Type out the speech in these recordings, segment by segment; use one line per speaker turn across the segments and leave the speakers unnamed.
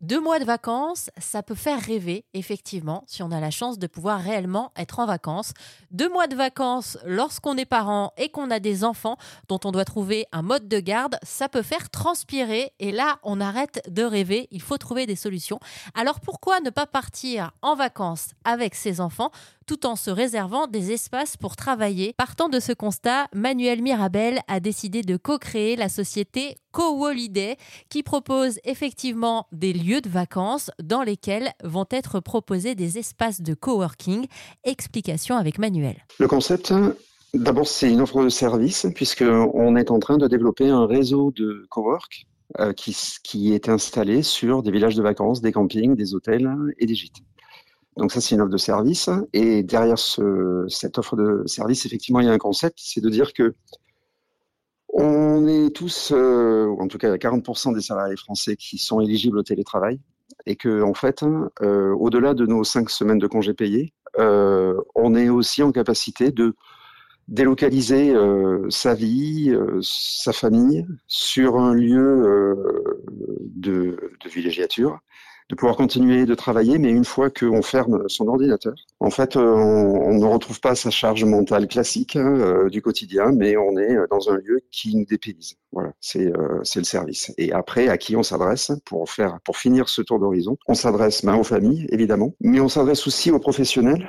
Deux mois de vacances, ça peut faire rêver, effectivement, si on a la chance de pouvoir réellement être en vacances. Deux mois de vacances lorsqu'on est parent et qu'on a des enfants dont on doit trouver un mode de garde, ça peut faire transpirer et là, on arrête de rêver, il faut trouver des solutions. Alors pourquoi ne pas partir en vacances avec ses enfants? Tout en se réservant des espaces pour travailler Partant de ce constat, Manuel Mirabel a décidé de co-créer la société Co-Holiday qui propose effectivement des lieux de vacances dans lesquels vont être proposés des espaces de coworking. Explication avec Manuel.
Le concept, d'abord, c'est une offre de service puisqu'on est en train de développer un réseau de cowork euh, qui, qui est installé sur des villages de vacances, des campings, des hôtels et des gîtes. Donc ça, c'est une offre de service. Et derrière ce, cette offre de service, effectivement, il y a un concept, c'est de dire que on est tous, euh, en tout cas 40% des salariés français qui sont éligibles au télétravail et que en fait, euh, au-delà de nos cinq semaines de congés payés, euh, on est aussi en capacité de délocaliser sa vie, sa famille sur un lieu de villégiature de pouvoir continuer de travailler, mais une fois qu'on ferme son ordinateur, en fait, euh, on, ne retrouve pas sa charge mentale classique hein, euh, du quotidien, mais on est dans un lieu qui nous dépayse. Voilà, c'est euh, c'est le service. Et après, à qui on s'adresse pour faire, pour finir ce tour d'horizon? On s'adresse ben, aux familles, évidemment, mais on s'adresse aussi aux professionnels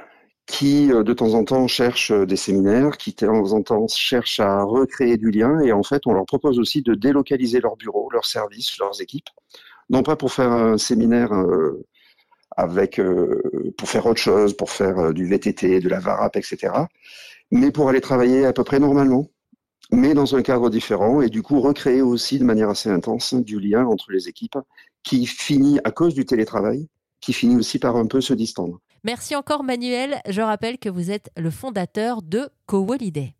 qui de temps en temps cherchent des séminaires, qui de temps en temps cherchent à recréer du lien, et en fait, on leur propose aussi de délocaliser leurs bureaux, leurs services, leurs équipes, non pas pour faire un séminaire euh, avec euh, pour faire autre chose, pour faire euh, du VTT, de la VARAP, etc., mais pour aller travailler à peu près normalement, mais dans un cadre différent et du coup recréer aussi de manière assez intense du lien entre les équipes qui finit à cause du télétravail, qui finit aussi par un peu se distendre.
Merci encore Manuel. Je rappelle que vous êtes le fondateur de CoWoliday.